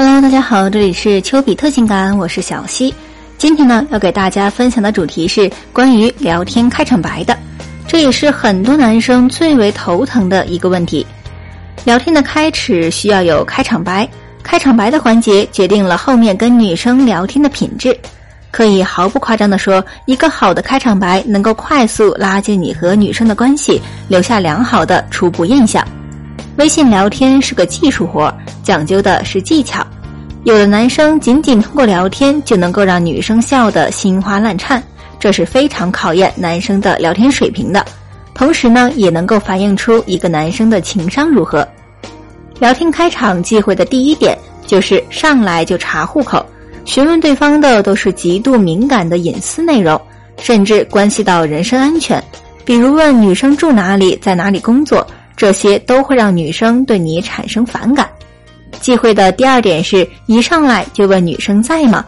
Hello，大家好，这里是丘比特情感，我是小溪。今天呢，要给大家分享的主题是关于聊天开场白的，这也是很多男生最为头疼的一个问题。聊天的开始需要有开场白，开场白的环节决定了后面跟女生聊天的品质。可以毫不夸张的说，一个好的开场白能够快速拉近你和女生的关系，留下良好的初步印象。微信聊天是个技术活，讲究的是技巧。有的男生仅仅通过聊天就能够让女生笑得心花乱颤，这是非常考验男生的聊天水平的。同时呢，也能够反映出一个男生的情商如何。聊天开场忌讳的第一点就是上来就查户口。询问对方的都是极度敏感的隐私内容，甚至关系到人身安全。比如问女生住哪里，在哪里工作，这些都会让女生对你产生反感。忌讳的第二点是一上来就问女生在吗？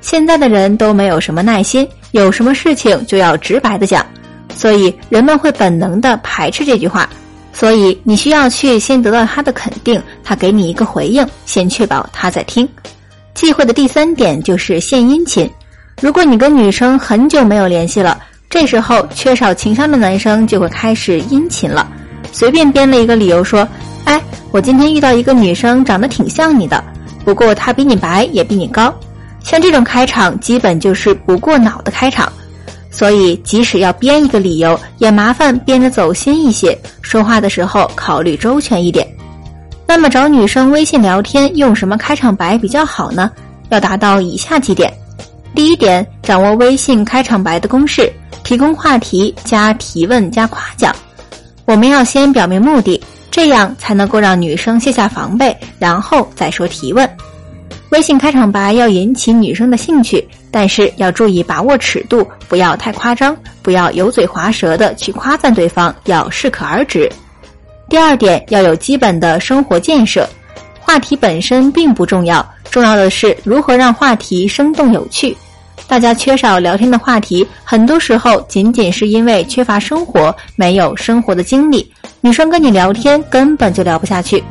现在的人都没有什么耐心，有什么事情就要直白的讲，所以人们会本能的排斥这句话。所以你需要去先得到他的肯定，他给你一个回应，先确保他在听。忌讳的第三点就是献殷勤。如果你跟女生很久没有联系了，这时候缺少情商的男生就会开始殷勤了，随便编了一个理由说：“，我今天遇到一个女生，长得挺像你的，不过她比你白，也比你高。”像这种开场，基本就是不过脑的开场。所以，即使要编一个理由，也麻烦编得走心一些，说话的时候考虑周全一点。那么找女生微信聊天用什么开场白比较好呢？要达到以下几点：第一点，掌握微信开场白的公式，提供话题加提问加夸奖。我们要先表明目的，这样才能够让女生卸下防备，然后再说提问。微信开场白要引起女生的兴趣，但是要注意把握尺度，不要太夸张，不要油嘴滑舌的去夸赞对方，要适可而止。第二点要有基本的生活建设，话题本身并不重要，重要的是如何让话题生动有趣。大家缺少聊天的话题，很多时候仅仅是因为缺乏生活，没有生活的经历。女生跟你聊天根本就聊不下去。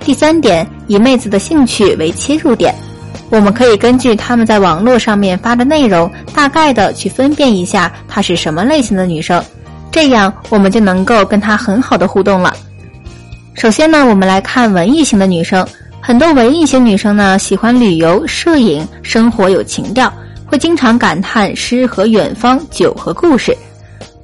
第三点，以妹子的兴趣为切入点，我们可以根据他们在网络上面发的内容，大概的去分辨一下她是什么类型的女生。这样我们就能够跟她很好的互动了。首先呢，我们来看文艺型的女生。很多文艺型女生呢，喜欢旅游、摄影，生活有情调，会经常感叹诗和远方、酒和故事。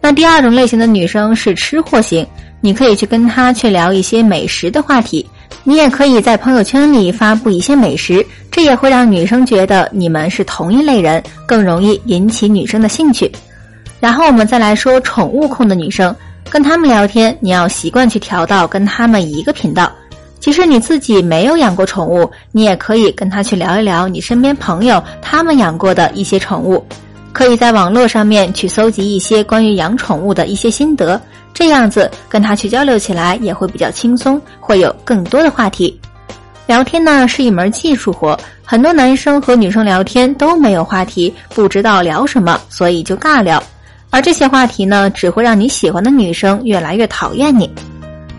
那第二种类型的女生是吃货型，你可以去跟她去聊一些美食的话题。你也可以在朋友圈里发布一些美食，这也会让女生觉得你们是同一类人，更容易引起女生的兴趣。然后我们再来说宠物控的女生，跟他们聊天，你要习惯去调到跟他们一个频道。即使你自己没有养过宠物，你也可以跟她去聊一聊你身边朋友他们养过的一些宠物。可以在网络上面去搜集一些关于养宠物的一些心得，这样子跟他去交流起来也会比较轻松，会有更多的话题。聊天呢是一门技术活，很多男生和女生聊天都没有话题，不知道聊什么，所以就尬聊。而这些话题呢，只会让你喜欢的女生越来越讨厌你。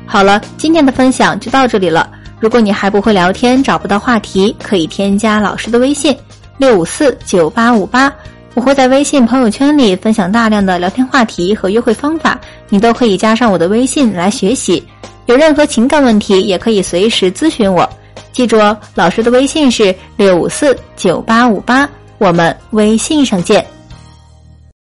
好了，今天的分享就到这里了。如果你还不会聊天，找不到话题，可以添加老师的微信六五四九八五八，我会在微信朋友圈里分享大量的聊天话题和约会方法，你都可以加上我的微信来学习。有任何情感问题，也可以随时咨询我。记住哦，老师的微信是六五四九八五八，我们微信上见。